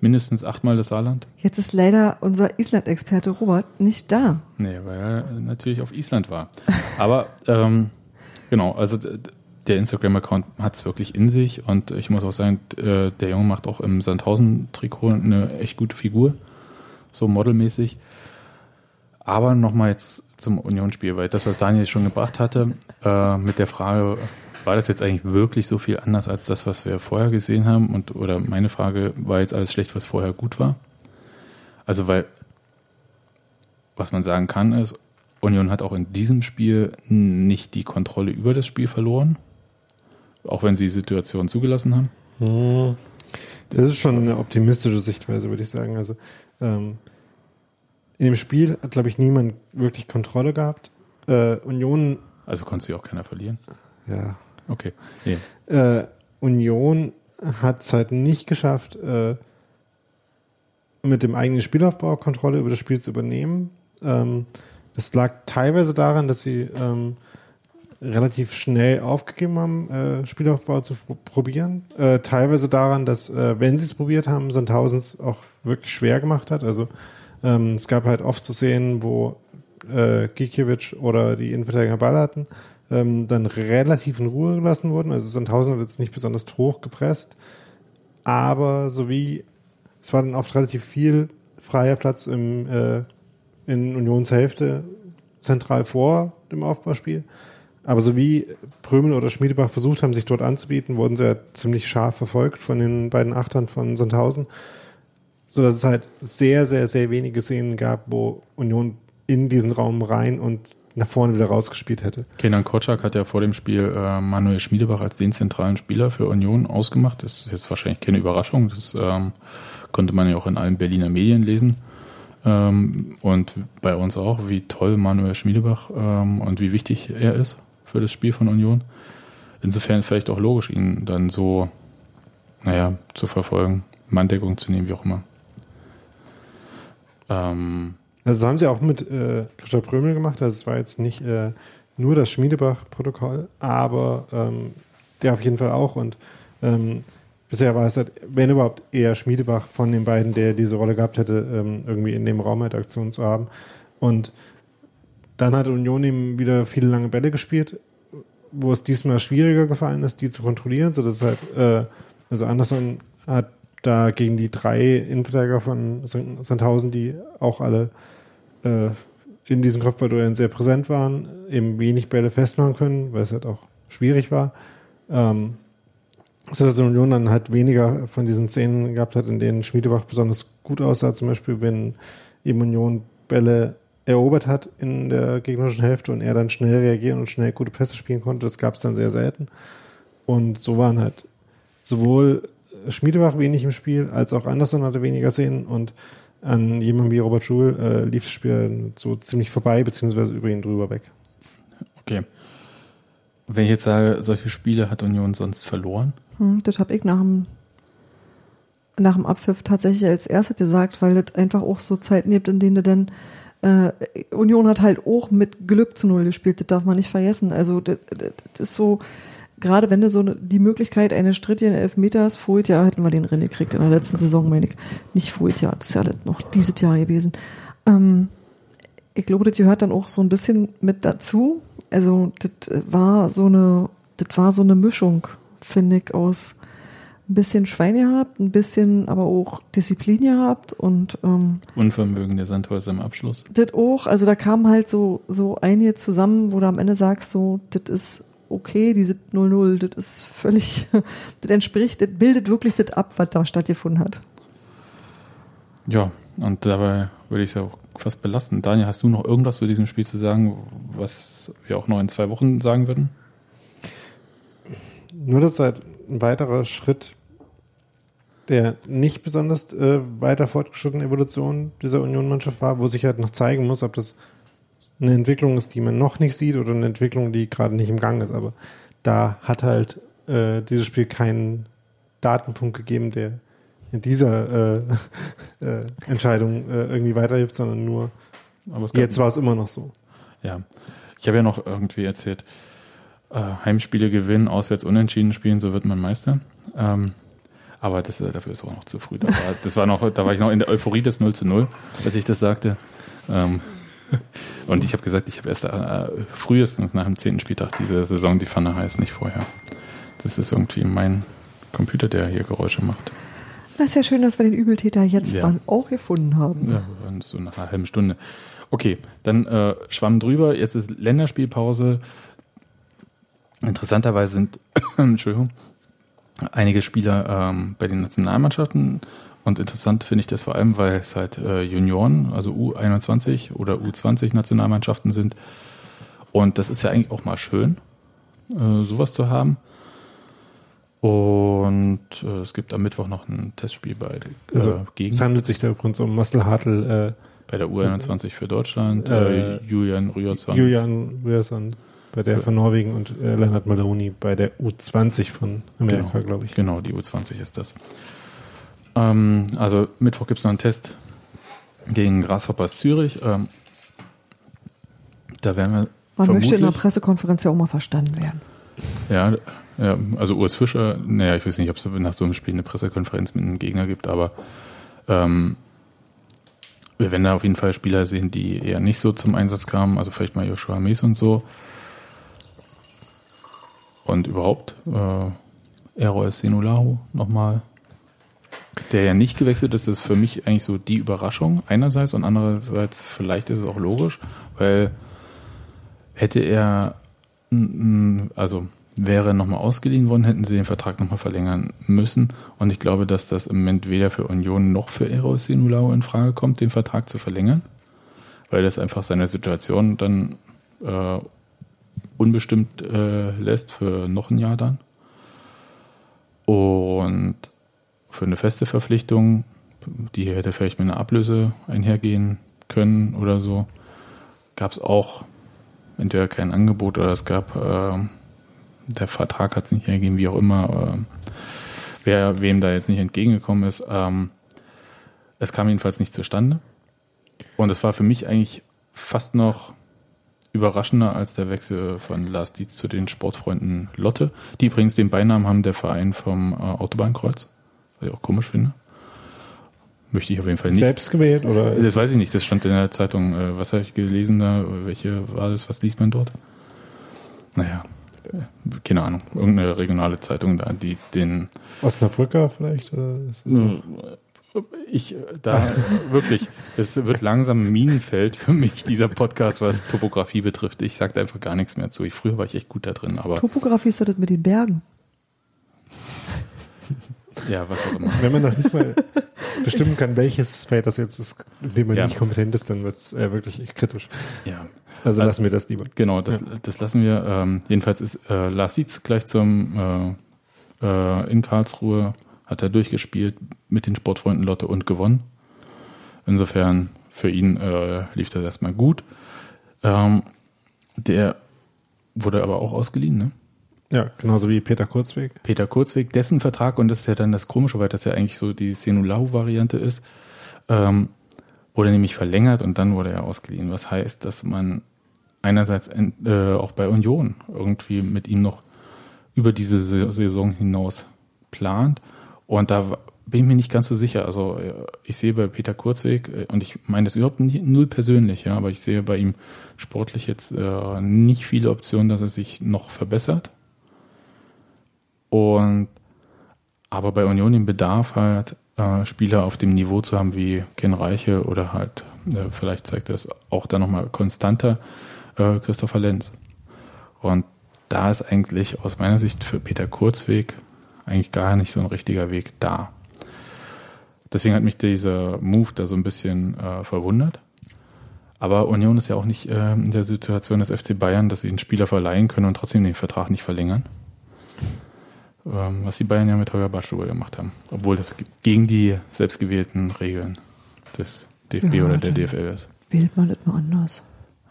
Mindestens achtmal das Saarland? Jetzt ist leider unser Island-Experte Robert nicht da. Nee, weil er natürlich auf Island war. Aber ähm, genau, also der Instagram-Account hat es wirklich in sich und ich muss auch sagen, äh, der Junge macht auch im Sandhausen-Trikot eine echt gute Figur, so modelmäßig. Aber nochmal jetzt zum Unionsspiel, weil das, was Daniel schon gebracht hatte, äh, mit der Frage, war das jetzt eigentlich wirklich so viel anders als das, was wir vorher gesehen haben? Und oder meine Frage, war jetzt alles schlecht, was vorher gut war? Also, weil was man sagen kann, ist, Union hat auch in diesem Spiel nicht die Kontrolle über das Spiel verloren, auch wenn sie die Situation zugelassen haben. Hm. Das ist schon eine optimistische Sichtweise, würde ich sagen. Also ähm, in dem Spiel hat, glaube ich, niemand wirklich Kontrolle gehabt. Äh, Union, Also konnte sie auch keiner verlieren. ja, Okay. Nee. äh, Union hat es halt nicht geschafft, äh, mit dem eigenen Spielaufbau Kontrolle über das Spiel zu übernehmen. Ähm, das lag teilweise daran, dass sie ähm, relativ schnell aufgegeben haben, äh, Spielaufbau zu pro- probieren. Äh, teilweise daran, dass, äh, wenn sie es probiert haben, Sandhausen es auch wirklich schwer gemacht hat. Also ähm, es gab halt oft zu sehen, wo äh, Gikiewicz oder die Innenverteidiger Ball hatten, ähm, dann relativ in Ruhe gelassen wurden. Also Sandhausen hat jetzt nicht besonders hoch gepresst, aber sowie es war dann oft relativ viel freier Platz im, äh, in Unionshälfte zentral vor dem Aufbauspiel. Aber so wie Prömel oder Schmiedebach versucht haben, sich dort anzubieten, wurden sie ja ziemlich scharf verfolgt von den beiden Achtern von Sandhausen. So dass es halt sehr, sehr, sehr wenige Szenen gab, wo Union in diesen Raum rein und nach vorne wieder rausgespielt hätte. Kenan Kotschak hat ja vor dem Spiel äh, Manuel Schmiedebach als den zentralen Spieler für Union ausgemacht. Das ist jetzt wahrscheinlich keine Überraschung. Das ähm, konnte man ja auch in allen Berliner Medien lesen. Ähm, und bei uns auch, wie toll Manuel Schmiedebach ähm, und wie wichtig er ist für das Spiel von Union. Insofern vielleicht auch logisch, ihn dann so, naja, zu verfolgen, Manndeckung zu nehmen, wie auch immer. Ähm, Also das haben sie auch mit äh, Christoph Prömel gemacht. Also es war jetzt nicht äh, nur das Schmiedebach-Protokoll, aber ähm, der auf jeden Fall auch. Und ähm, bisher war es halt, wenn überhaupt, eher Schmiedebach von den beiden, der diese Rolle gehabt hätte, ähm, irgendwie in dem Raum halt Aktion zu haben. Und dann hat Union ihm wieder viele lange Bälle gespielt, wo es diesmal schwieriger gefallen ist, die zu kontrollieren, so dass es halt, äh, also Anderson hat da gegen die drei Innenverteidiger von Sandhausen, die auch alle äh, in diesen Kopfballduellen sehr präsent waren, eben wenig Bälle festmachen können, weil es halt auch schwierig war. Ähm, so dass Union dann halt weniger von diesen Szenen gehabt hat, in denen Schmiedebach besonders gut aussah, zum Beispiel wenn eben Union Bälle erobert hat in der gegnerischen Hälfte und er dann schnell reagieren und schnell gute Pässe spielen konnte. Das gab es dann sehr selten. Und so waren halt sowohl Schmiedebach wenig im Spiel, als auch Anderson hatte weniger Szenen und an jemandem wie Robert Schul äh, lief das Spiel so ziemlich vorbei, beziehungsweise über ihn drüber weg. okay. Wenn ich jetzt sage, solche Spiele hat Union sonst verloren, Hm, das habe ich nach dem, nach dem Abpfiff tatsächlich als erstes gesagt, weil das einfach auch so Zeiten gibt, in denen du dann äh, Union hat halt auch mit Glück zu Null gespielt, das darf man nicht vergessen. Also das, das, das ist so, gerade wenn du so die Möglichkeit eines strittigen Elfmeters, vorher Jahr hätten wir den Rennen gekriegt, in der letzten Saison meine ich, nicht vorher Jahr, das ist ja noch dieses Jahr gewesen. Ähm, ich glaube, das gehört dann auch so ein bisschen mit dazu. Also das war so eine, das war so eine Mischung, finde ich, aus ein bisschen Schwein gehabt, ein bisschen aber auch Disziplin gehabt und ähm, Unvermögen der Sandhäuser im Abschluss. das auch, also da kam halt so, so einige zusammen, wo du am Ende sagst, so, das ist okay, diese 0-0, das ist völlig, das entspricht, das bildet wirklich das ab, was da stattgefunden hat. Ja, und dabei würde ich es ja auch fast belassen. Daniel, hast du noch irgendwas zu diesem Spiel zu sagen, was wir auch noch in zwei Wochen sagen würden? Nur das ist halt ein weiterer Schritt der nicht besonders äh, weiter fortgeschrittenen Evolution dieser Union-Mannschaft war, wo sich halt noch zeigen muss, ob das eine Entwicklung ist, die man noch nicht sieht oder eine Entwicklung, die gerade nicht im Gang ist. Aber da hat halt äh, dieses Spiel keinen Datenpunkt gegeben, der in dieser äh, äh, Entscheidung äh, irgendwie weiterhilft, sondern nur jetzt war es immer noch so. Ja, ich habe ja noch irgendwie erzählt, äh, Heimspiele gewinnen, auswärts unentschieden spielen, so wird man Meister. Ähm, aber das, äh, dafür ist auch noch zu früh. Da war, das war noch, da war ich noch in der Euphorie des 0 zu 0, als ich das sagte. Ähm, und ich habe gesagt, ich habe erst äh, frühestens nach dem zehnten Spieltag diese Saison die Pfanne heiß, nicht vorher. Das ist irgendwie mein Computer, der hier Geräusche macht. Das ist ja schön, dass wir den Übeltäter jetzt Ja. dann auch gefunden haben. Ja, so nach einer halben Stunde. Okay, dann äh, schwamm drüber. Jetzt ist Länderspielpause. Interessanterweise sind, Entschuldigung, einige Spieler ähm, bei den Nationalmannschaften. Und interessant finde ich das vor allem, weil es halt äh, Junioren, also U21 oder U20 Nationalmannschaften sind. Und das ist ja eigentlich auch mal schön, äh, sowas zu haben. Und äh, es gibt am Mittwoch noch ein Testspiel bei äh, Also, gegen. Es handelt sich da übrigens um Muscle Hartl, äh, Bei der U21 für Deutschland, Äh, Julian Ryerson. Julian Ryerson bei der von Norwegen und Leonard Maloney bei der U20 von Amerika, Genau. glaube ich. Genau, die U20 ist das. Ähm, also Mittwoch gibt es noch einen Test gegen Grasshoppers Zürich. Ähm, da werden wir Man möchte in einer Pressekonferenz ja auch mal verstanden werden. ja, ja, also Urs Fischer, naja, ich weiß nicht, ob es nach so einem Spiel eine Pressekonferenz mit einem Gegner gibt, aber ähm, wir werden da auf jeden Fall Spieler sehen, die eher nicht so zum Einsatz kamen, also vielleicht mal Joshua Mees und so. Und überhaupt, äh, Errol Senulahu nochmal, der ja nicht gewechselt ist, ist für mich eigentlich so die Überraschung einerseits und andererseits vielleicht ist es auch logisch, weil hätte er, also wäre nochmal ausgeliehen worden, hätten sie den Vertrag nochmal verlängern müssen und ich glaube, dass das im Moment weder für Union noch für Errol Senulahu in Frage kommt, den Vertrag zu verlängern, weil das einfach seine Situation dann äh, unbestimmt äh, lässt für noch ein Jahr dann. Und für eine feste Verpflichtung, die hätte vielleicht mit einer Ablöse einhergehen können oder so, gab es auch entweder kein Angebot oder es gab, äh, der Vertrag hat es nicht hergegeben, wie auch immer, äh, wer wem da jetzt nicht entgegengekommen ist. Ähm, es kam jedenfalls nicht zustande. Und es war für mich eigentlich fast noch überraschender als der Wechsel von Lars Dietz zu den Sportfreunden Lotte, die übrigens den Beinamen haben der Verein vom äh, Autobahnkreuz, was ich auch komisch finde. Möchte ich auf jeden Fall nicht. Selbst gewählt oder? Das weiß ich nicht, das stand in der Zeitung. Äh, Was habe ich gelesen da? Welche war das? Was liest man dort? Naja, äh, keine Ahnung. Irgendeine regionale Zeitung da, die den Osnabrücker vielleicht? Oder ich da wirklich, es wird langsam ein Minenfeld für mich, dieser Podcast, was Topografie betrifft. Ich sage da einfach gar nichts mehr zu. Ich, früher war ich echt gut da drin, aber Topografie ist doch das mit den Bergen. Ja, was auch immer. Wenn man noch nicht mal bestimmen kann, welches Feld das jetzt ist, in dem man Ja. nicht kompetent ist, dann wird es äh, wirklich kritisch. Ja, Also Also- lassen wir das lieber. Genau, das, das lassen wir. Ähm, jedenfalls ist äh, Lars Dietz gleich zum äh, äh, in Karlsruhe hat er durchgespielt mit den Sportfreunden Lotte und gewonnen. Insofern für ihn äh, lief das erstmal gut. Ähm, der wurde aber auch ausgeliehen, ne? Ja, genauso wie Peter Kurzweg. Peter Kurzweg, dessen Vertrag, und das ist ja dann das Komische, weil das ja eigentlich so die Senulau-Variante ist, ähm, wurde nämlich verlängert und dann wurde er ausgeliehen. Was heißt, dass man einerseits äh, auch bei Union irgendwie mit ihm noch über diese Sa- Saison hinaus plant. Und da bin ich mir nicht ganz so sicher. Also äh, ich sehe bei Peter Kurzweg, äh, und ich meine das überhaupt nicht, null persönlich, ja, aber ich sehe bei ihm sportlich jetzt äh, nicht viele Optionen, dass er sich noch verbessert. Und aber bei Union den Bedarf halt, äh, Spieler auf dem Niveau zu haben wie Ken Reiche oder halt, äh, vielleicht zeigt das auch da nochmal konstanter, äh, Christopher Lenz. Und da ist eigentlich aus meiner Sicht für Peter Kurzweg eigentlich gar nicht so ein richtiger Weg da. Deswegen hat mich dieser Move da so ein bisschen äh, verwundert. Aber Union ist ja auch nicht äh, in der Situation des FC Bayern, dass sie einen Spieler verleihen können und trotzdem den Vertrag nicht verlängern. Ähm, was die Bayern ja mit Holger Badstuber gemacht haben. Obwohl das ge- gegen die selbstgewählten Regeln des DFB Ja, oder der DFL ist. Wählt man das mal anders.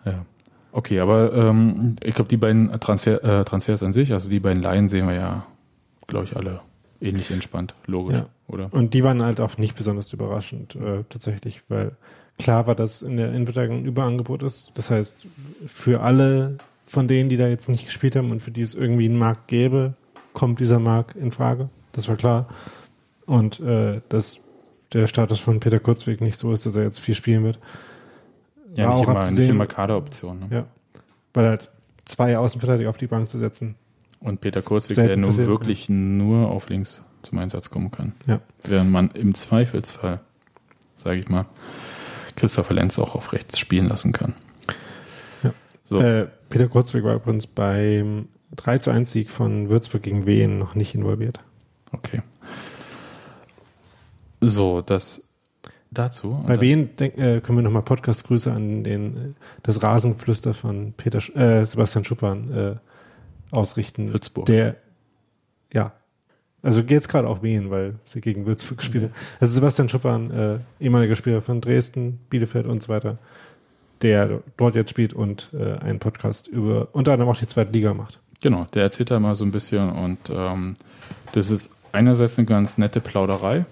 Ja. Okay, aber ähm, ich glaube, die beiden Transfer, äh, Transfers an sich, also die beiden Laien sehen wir ja, glaube ich, alle ähnlich entspannt, logisch, Ja. oder? Und die waren halt auch nicht besonders überraschend, äh, tatsächlich, weil klar war, dass in der Innenverteidigung ein Überangebot ist. Das heißt, für alle von denen, die da jetzt nicht gespielt haben und für die es irgendwie einen Markt gäbe, kommt dieser Markt in Frage. Das war klar. Und äh, dass der Status von Peter Kurzweg nicht so ist, dass er jetzt viel spielen wird. Ja, war nicht auch immer, nicht abzusehen. immer Kaderoption. Ne? Ja. Weil halt zwei Außenverteidiger auf die Bank zu setzen. Und Peter Kurzweg, der nur passiert, wirklich nur auf links zum Einsatz kommen kann. Ja. Während man im Zweifelsfall, sage ich mal, Christopher Lenz auch auf rechts spielen lassen kann. Ja. So, Äh, Peter Kurzweg war übrigens beim 3 zu 1 Sieg von Würzburg gegen Wien noch nicht involviert. okay. So, das dazu. Bei Wien denk, äh, können wir nochmal Podcast-Grüße an den, äh, das Rasengeflüster von Peter, äh, Sebastian Schuppan äh, ausrichten. Würzburg. Der, ja. Also geht jetzt gerade auch wählen, weil sie gegen Würzburg spielen. Also Sebastian Schuppan, äh, ehemaliger Spieler von Dresden, Bielefeld und so weiter, der dort jetzt spielt und äh, einen Podcast über unter anderem auch die zweite Liga macht. Genau, der erzählt da mal so ein bisschen und ähm, das ist einerseits eine ganz nette Plauderei,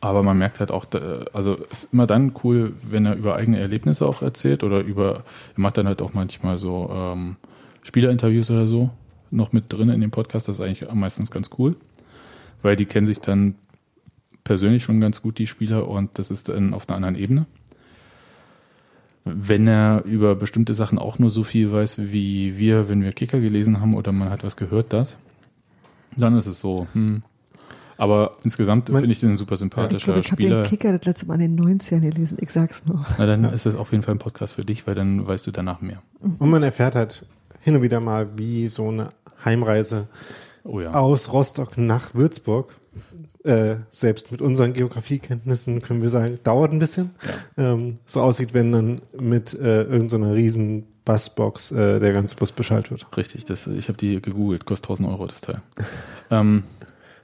aber man merkt halt auch, also ist immer dann cool, wenn er über eigene Erlebnisse auch erzählt oder über, er macht dann halt auch manchmal so ähm, Spielerinterviews oder so noch mit drin in dem Podcast, das ist eigentlich meistens ganz cool, weil die kennen sich dann persönlich schon ganz gut, die Spieler, und das ist dann auf einer anderen Ebene. Wenn er über bestimmte Sachen auch nur so viel weiß wie wir, wenn wir Kicker gelesen haben oder man hat was gehört, das, dann ist es so, hm. Aber insgesamt finde ich den ein super Ich sympathischer glaube, ich habe Spieler. den Kicker das letzte Mal in den 90ern gelesen. Ich sag's nur. Na, dann ist es auf jeden Fall ein Podcast für dich, weil dann weißt du danach mehr. Und man erfährt halt hin und wieder mal, wie so eine Heimreise Oh ja. aus Rostock nach Würzburg, äh, selbst mit unseren Geografiekenntnissen können wir sagen, dauert ein bisschen, ähm, so aussieht, wenn dann mit äh, irgendeiner riesen Busbox äh, der ganze Bus beschallt wird. Richtig, das, ich habe die gegoogelt, kostet 1000 Euro das Teil. ähm,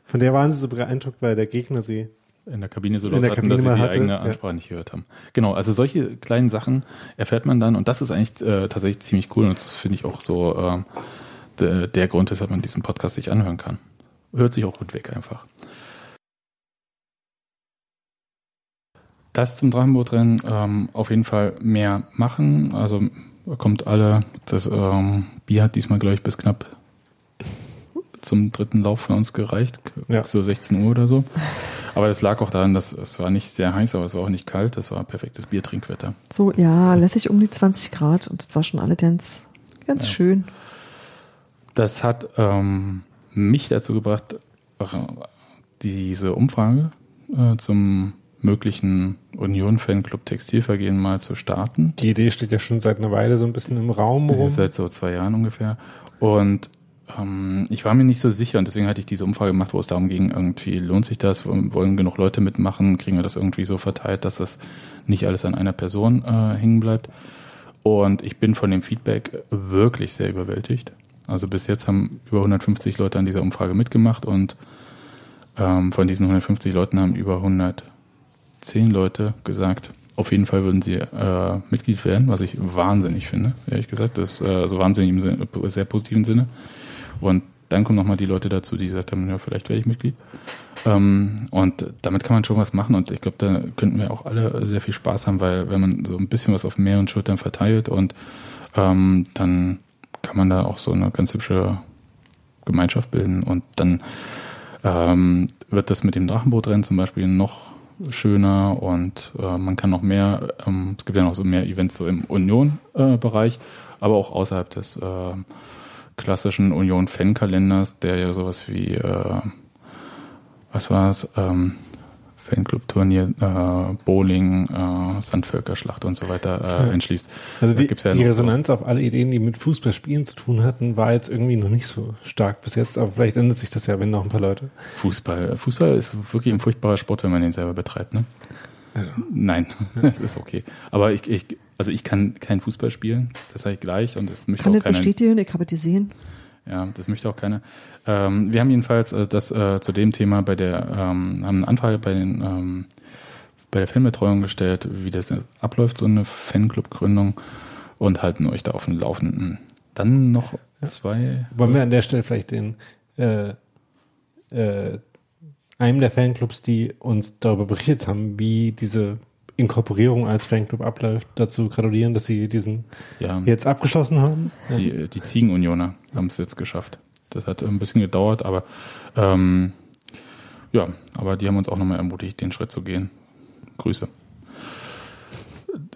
Von der waren sie so beeindruckt, weil der Gegner sie in der Kabine so laut hatten, Kabine dass sie die hatte, eigene ja. Ansprache nicht gehört haben. Genau, also solche kleinen Sachen erfährt man dann und das ist eigentlich äh, tatsächlich ziemlich cool und das finde ich auch so ähm, der, der Grund, weshalb man diesen Podcast sich anhören kann. Hört sich auch gut weg einfach. Das zum Drachenbootrennen ähm, auf jeden Fall mehr machen. Also kommt alle. Das ähm, Bier hat diesmal, glaube ich, bis knapp zum dritten Lauf von uns gereicht. Ja. So 16 Uhr oder so. Aber das lag auch daran, dass es war nicht sehr heiß, aber es war auch nicht kalt. Das war perfektes Biertrinkwetter. So, ja, lässig um die 20 Grad und das war schon alle ganz, ganz Ja. schön. Das hat ähm, mich dazu gebracht, äh, diese Umfrage äh, zum möglichen Union-Fanclub Textilvergehen mal zu starten. Die Idee steht ja schon seit einer Weile so ein bisschen im Raum rum. Seit so zwei Jahren ungefähr. Und ähm, ich war mir nicht so sicher und deswegen hatte ich diese Umfrage gemacht, wo es darum ging, irgendwie lohnt sich das, wollen genug Leute mitmachen, kriegen wir das irgendwie so verteilt, dass das nicht alles an einer Person äh, hängen bleibt. Und ich bin von dem Feedback wirklich sehr überwältigt. Also bis jetzt haben über 150 Leute an dieser Umfrage mitgemacht und ähm, von diesen 150 Leuten haben über 110 Leute gesagt, auf jeden Fall würden sie äh, Mitglied werden, was ich wahnsinnig finde, ehrlich gesagt. Das ist äh, also wahnsinnig im Sinne, sehr positiven Sinne. Und dann kommen nochmal die Leute dazu, die gesagt haben, ja, vielleicht werde ich Mitglied. Ähm, und damit kann man schon was machen und ich glaube, da könnten wir auch alle sehr viel Spaß haben, weil wenn man so ein bisschen was auf mehreren Schultern verteilt und ähm, dann kann man da auch so eine ganz hübsche Gemeinschaft bilden und dann ähm, wird das mit dem Drachenbootrennen zum Beispiel noch schöner und äh, man kann noch mehr, ähm, es gibt ja noch so mehr Events so im Union-Bereich, aber auch außerhalb des äh, klassischen Union-Fan-Kalenders, der ja sowas wie, äh, was war es, ähm, Fanclub-Turnier, äh, Bowling, äh, Sandvölkerschlacht und so weiter äh, entschließt. Also Da die, gibt's ja die noch so- Resonanz auf alle Ideen, die mit Fußballspielen zu tun hatten, war jetzt irgendwie noch nicht so stark bis jetzt, aber vielleicht ändert sich das ja, wenn noch ein paar Leute. Fußball. Fußball ist wirklich ein furchtbarer Sport, wenn man den selber betreibt, ne? Nein, das ist okay. Aber ich, ich, also ich kann kein Fußball spielen, das sage ich gleich und das möchte Kann auch keiner. bestätigen, ich habe es gesehen. Ja, das möchte auch keiner. Ähm, wir haben jedenfalls äh, das äh, zu dem Thema bei der ähm, haben eine Anfrage bei den ähm, bei der Fanbetreuung gestellt, wie das abläuft, so eine Fanclub-Gründung und halten euch da auf dem Laufenden. Dann noch zwei. Wollen wir an der Stelle vielleicht den äh, äh, einem der Fanclubs, die uns darüber berichtet haben, wie diese Inkorporierung als Fanclub abläuft, dazu gratulieren, dass sie diesen ja, jetzt abgeschlossen haben. Die, die Ziegenunioner haben es jetzt geschafft. Das hat ein bisschen gedauert, aber ähm, ja, aber die haben uns auch nochmal ermutigt, den Schritt zu gehen. Grüße.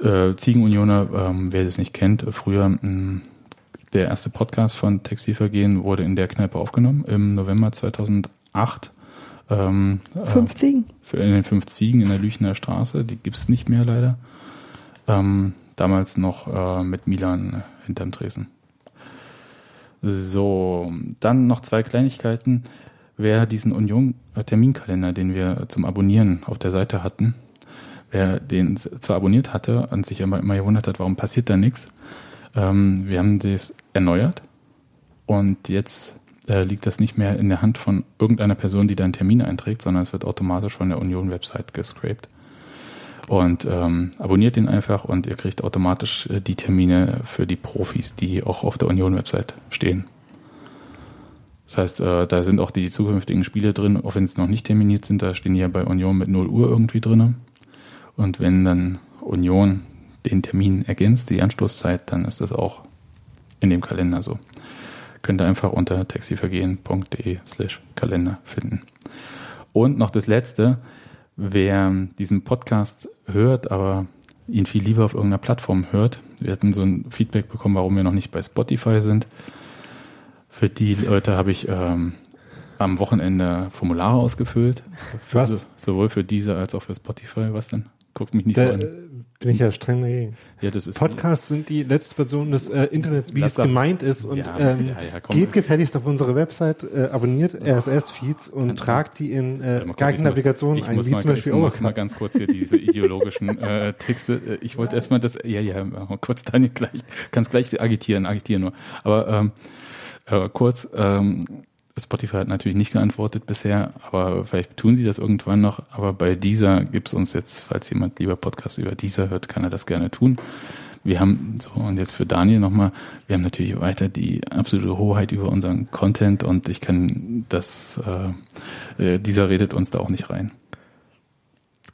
Äh, Ziegenunioner, ähm, wer das nicht kennt, früher mh, der erste Podcast von Textilvergehen wurde in der Kneipe aufgenommen im November 2008. Ähm, Fünf Ziegen. für in den fünf Ziegen in der Lüchener Straße. Die gibt's nicht mehr leider. Ähm, damals noch äh, mit Milan hinterm Tresen. So, dann noch zwei Kleinigkeiten. Wer diesen Union-Terminkalender, den wir zum Abonnieren auf der Seite hatten, wer den zwar abonniert hatte und sich immer, immer gewundert hat, warum passiert da nichts, ähm, wir haben das erneuert und jetzt äh, liegt das nicht mehr in der Hand von irgendeiner Person, die da einen Termin einträgt, sondern es wird automatisch von der Union-Website gescraped. Und ähm, abonniert ihn einfach und ihr kriegt automatisch äh, die Termine für die Profis, die auch auf der Union-Website stehen. Das heißt, äh, da sind auch die zukünftigen Spiele drin, auch wenn sie noch nicht terminiert sind, da stehen die ja bei Union mit 0 Uhr irgendwie drin. Und wenn dann Union den Termin ergänzt, die Anstoßzeit, dann ist das auch in dem Kalender so. Könnt ihr einfach unter taxivergehen.de slash Kalender finden. Und noch das letzte, wer diesen Podcast hört, aber ihn viel lieber auf irgendeiner Plattform hört, wir hatten so ein Feedback bekommen, warum wir noch nicht bei Spotify sind. Für die Leute habe ich ähm, am Wochenende Formulare ausgefüllt. Für, Was? Sowohl für diese als auch für Spotify. Was denn? Guckt mich nicht Da so an. Bin ich ja streng dagegen. Ja, das ist Podcasts sind die letzte Version des äh, Internets, wie Lass es gemeint ist. Und Ja, ähm, ja, ja, komm. geht gefälligst auf unsere Website, äh, abonniert RSS-Feeds und tragt die in äh, Warte mal kurz, geeignete ich muss- Navigationen ich ein, wie mal, zum Beispiel ich muss mal Overcast. ganz kurz hier diese ideologischen äh, Texte. Äh, Ich wollte erstmal das, ja, ja, kurz Daniel gleich, kannst gleich agitieren, agitieren nur. Aber ähm, äh, kurz, ähm, Spotify hat natürlich nicht geantwortet bisher, aber vielleicht tun sie das irgendwann noch. Aber bei dieser gibt's uns jetzt, falls jemand lieber Podcast über dieser hört, kann er das gerne tun. Wir haben, so und jetzt für Daniel nochmal, wir haben natürlich weiter die absolute Hoheit über unseren Content und ich kann das, äh, äh, dieser redet uns da auch nicht rein.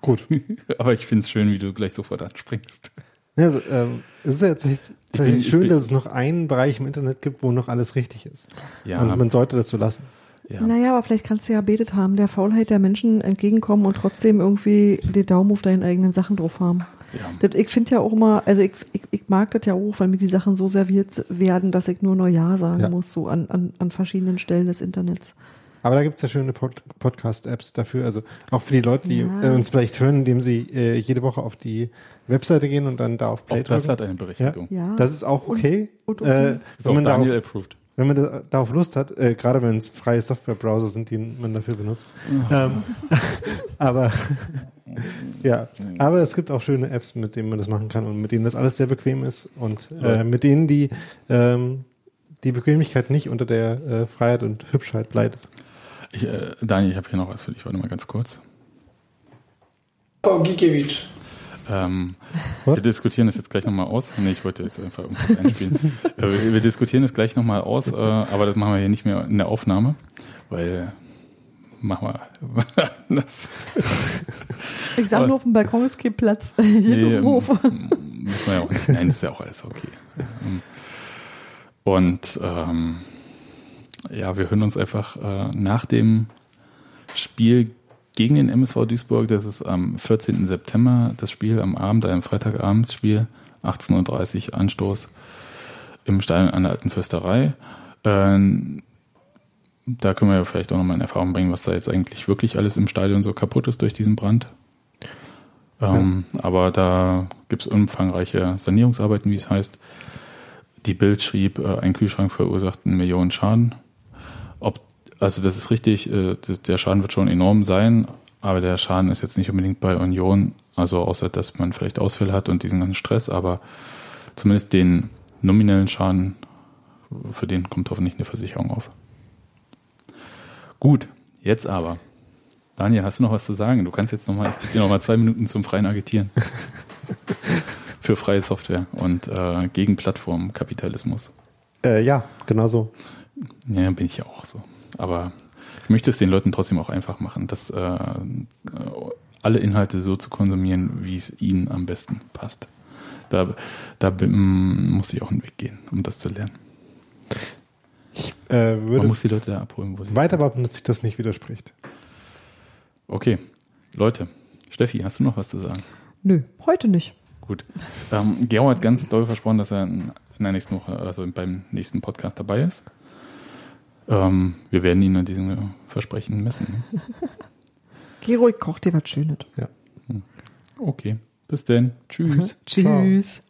Gut. Aber ich find's schön, wie du gleich sofort anspringst. Ja, Also, ähm, es ist ja tatsächlich, bin- tatsächlich ich schön, bin- dass es noch einen Bereich im Internet gibt, wo noch alles richtig ist. Ja, Und man sollte das so lassen. ja. Naja, aber vielleicht kannst du ja betet haben, der Faulheit der Menschen entgegenkommen und trotzdem irgendwie den Daumen auf deinen eigenen Sachen drauf haben. ja. Das, ich finde ja auch immer, also ich, ich, ich mag das ja auch, weil mir die Sachen so serviert werden, dass ich nur noch Ja sagen Ja. muss, so an, an, an verschiedenen Stellen des Internets. Aber da gibt's ja schöne Pod Podcast-Apps dafür. Also auch für die Leute, die Ja. uns vielleicht hören, indem sie äh, jede Woche auf die Webseite gehen und dann da auf Play Auch das drücken. hat eine Berechtigung. Ja. Das ist auch okay. Und- und äh, Ist wenn, auch man darauf, Daniel approved. wenn man da, darauf Lust hat, äh, gerade wenn es freie Softwarebrowser sind, die man dafür benutzt. Ähm, aber ja, aber es gibt auch schöne Apps, mit denen man das machen kann und mit denen das alles sehr bequem ist und äh, mit denen die ähm, die Bequemlichkeit nicht unter der äh, Freiheit und Hübschheit leidet. Ich, äh, Daniel, ich habe hier noch was für dich. Warte mal ganz kurz. Frau Gikiewicz. Ähm, wir diskutieren das jetzt gleich nochmal aus. Nee, ich wollte jetzt einfach irgendwas einspielen. äh, wir, wir diskutieren das gleich nochmal aus, äh, aber das machen wir hier nicht mehr in der Aufnahme, weil machen wir das. Ich Aber- nur, auf dem Balkon ist kein Platz. Hier Nee, im Hof. ähm, Muss man ja auch nicht. Nein, ist ja auch alles okay. Ähm, Und ähm, ja, wir hören uns einfach äh, nach dem Spiel gegen den MSV Duisburg, das ist am 14. September, das Spiel am Abend, ein Freitagabendspiel, 18.30 Uhr Anstoß im Stadion an der Alten Fürsterei. Ähm, da können wir ja vielleicht auch nochmal in Erfahrung bringen, was da jetzt eigentlich wirklich alles im Stadion so kaputt ist durch diesen Brand. Ähm, Aber da gibt es umfangreiche Sanierungsarbeiten, wie es heißt. Die Bild schrieb, äh, ein Kühlschrank verursacht einen Millionen Schaden. Also das ist richtig, äh, der Schaden wird schon enorm sein, aber der Schaden ist jetzt nicht unbedingt bei Union, also außer dass man vielleicht Ausfälle hat und diesen ganzen Stress, aber zumindest den nominellen Schaden, für den kommt hoffentlich eine Versicherung auf. Gut, jetzt aber. Daniel, hast du noch was zu sagen? Du kannst jetzt nochmal, ich gebe dir nochmal zwei Minuten zum freien Agitieren. Für freie Software und äh, gegen Plattformkapitalismus. Äh, ja, genau so. Ja, bin ich ja auch so. Aber ich möchte es den Leuten trotzdem auch einfach machen, dass äh, alle Inhalte so zu konsumieren, wie es ihnen am besten passt. Da, da bin- musste ich auch einen Weg gehen, um das zu lernen. Äh, Man muss die Leute da abholen, wo sie weiter behaupten, dass sich das nicht widerspricht. Okay, Leute, Steffi, hast du noch was zu sagen? Nö, heute nicht. Gut. Ähm, Gero hat ganz doll versprochen, dass er in der nächsten Woche, also beim nächsten Podcast dabei ist. Ähm, wir werden ihn an diesem Versprechen messen. Gero, ich koch dir was Schönes. Ja. Okay, bis denn. Tschüss. Tschüss.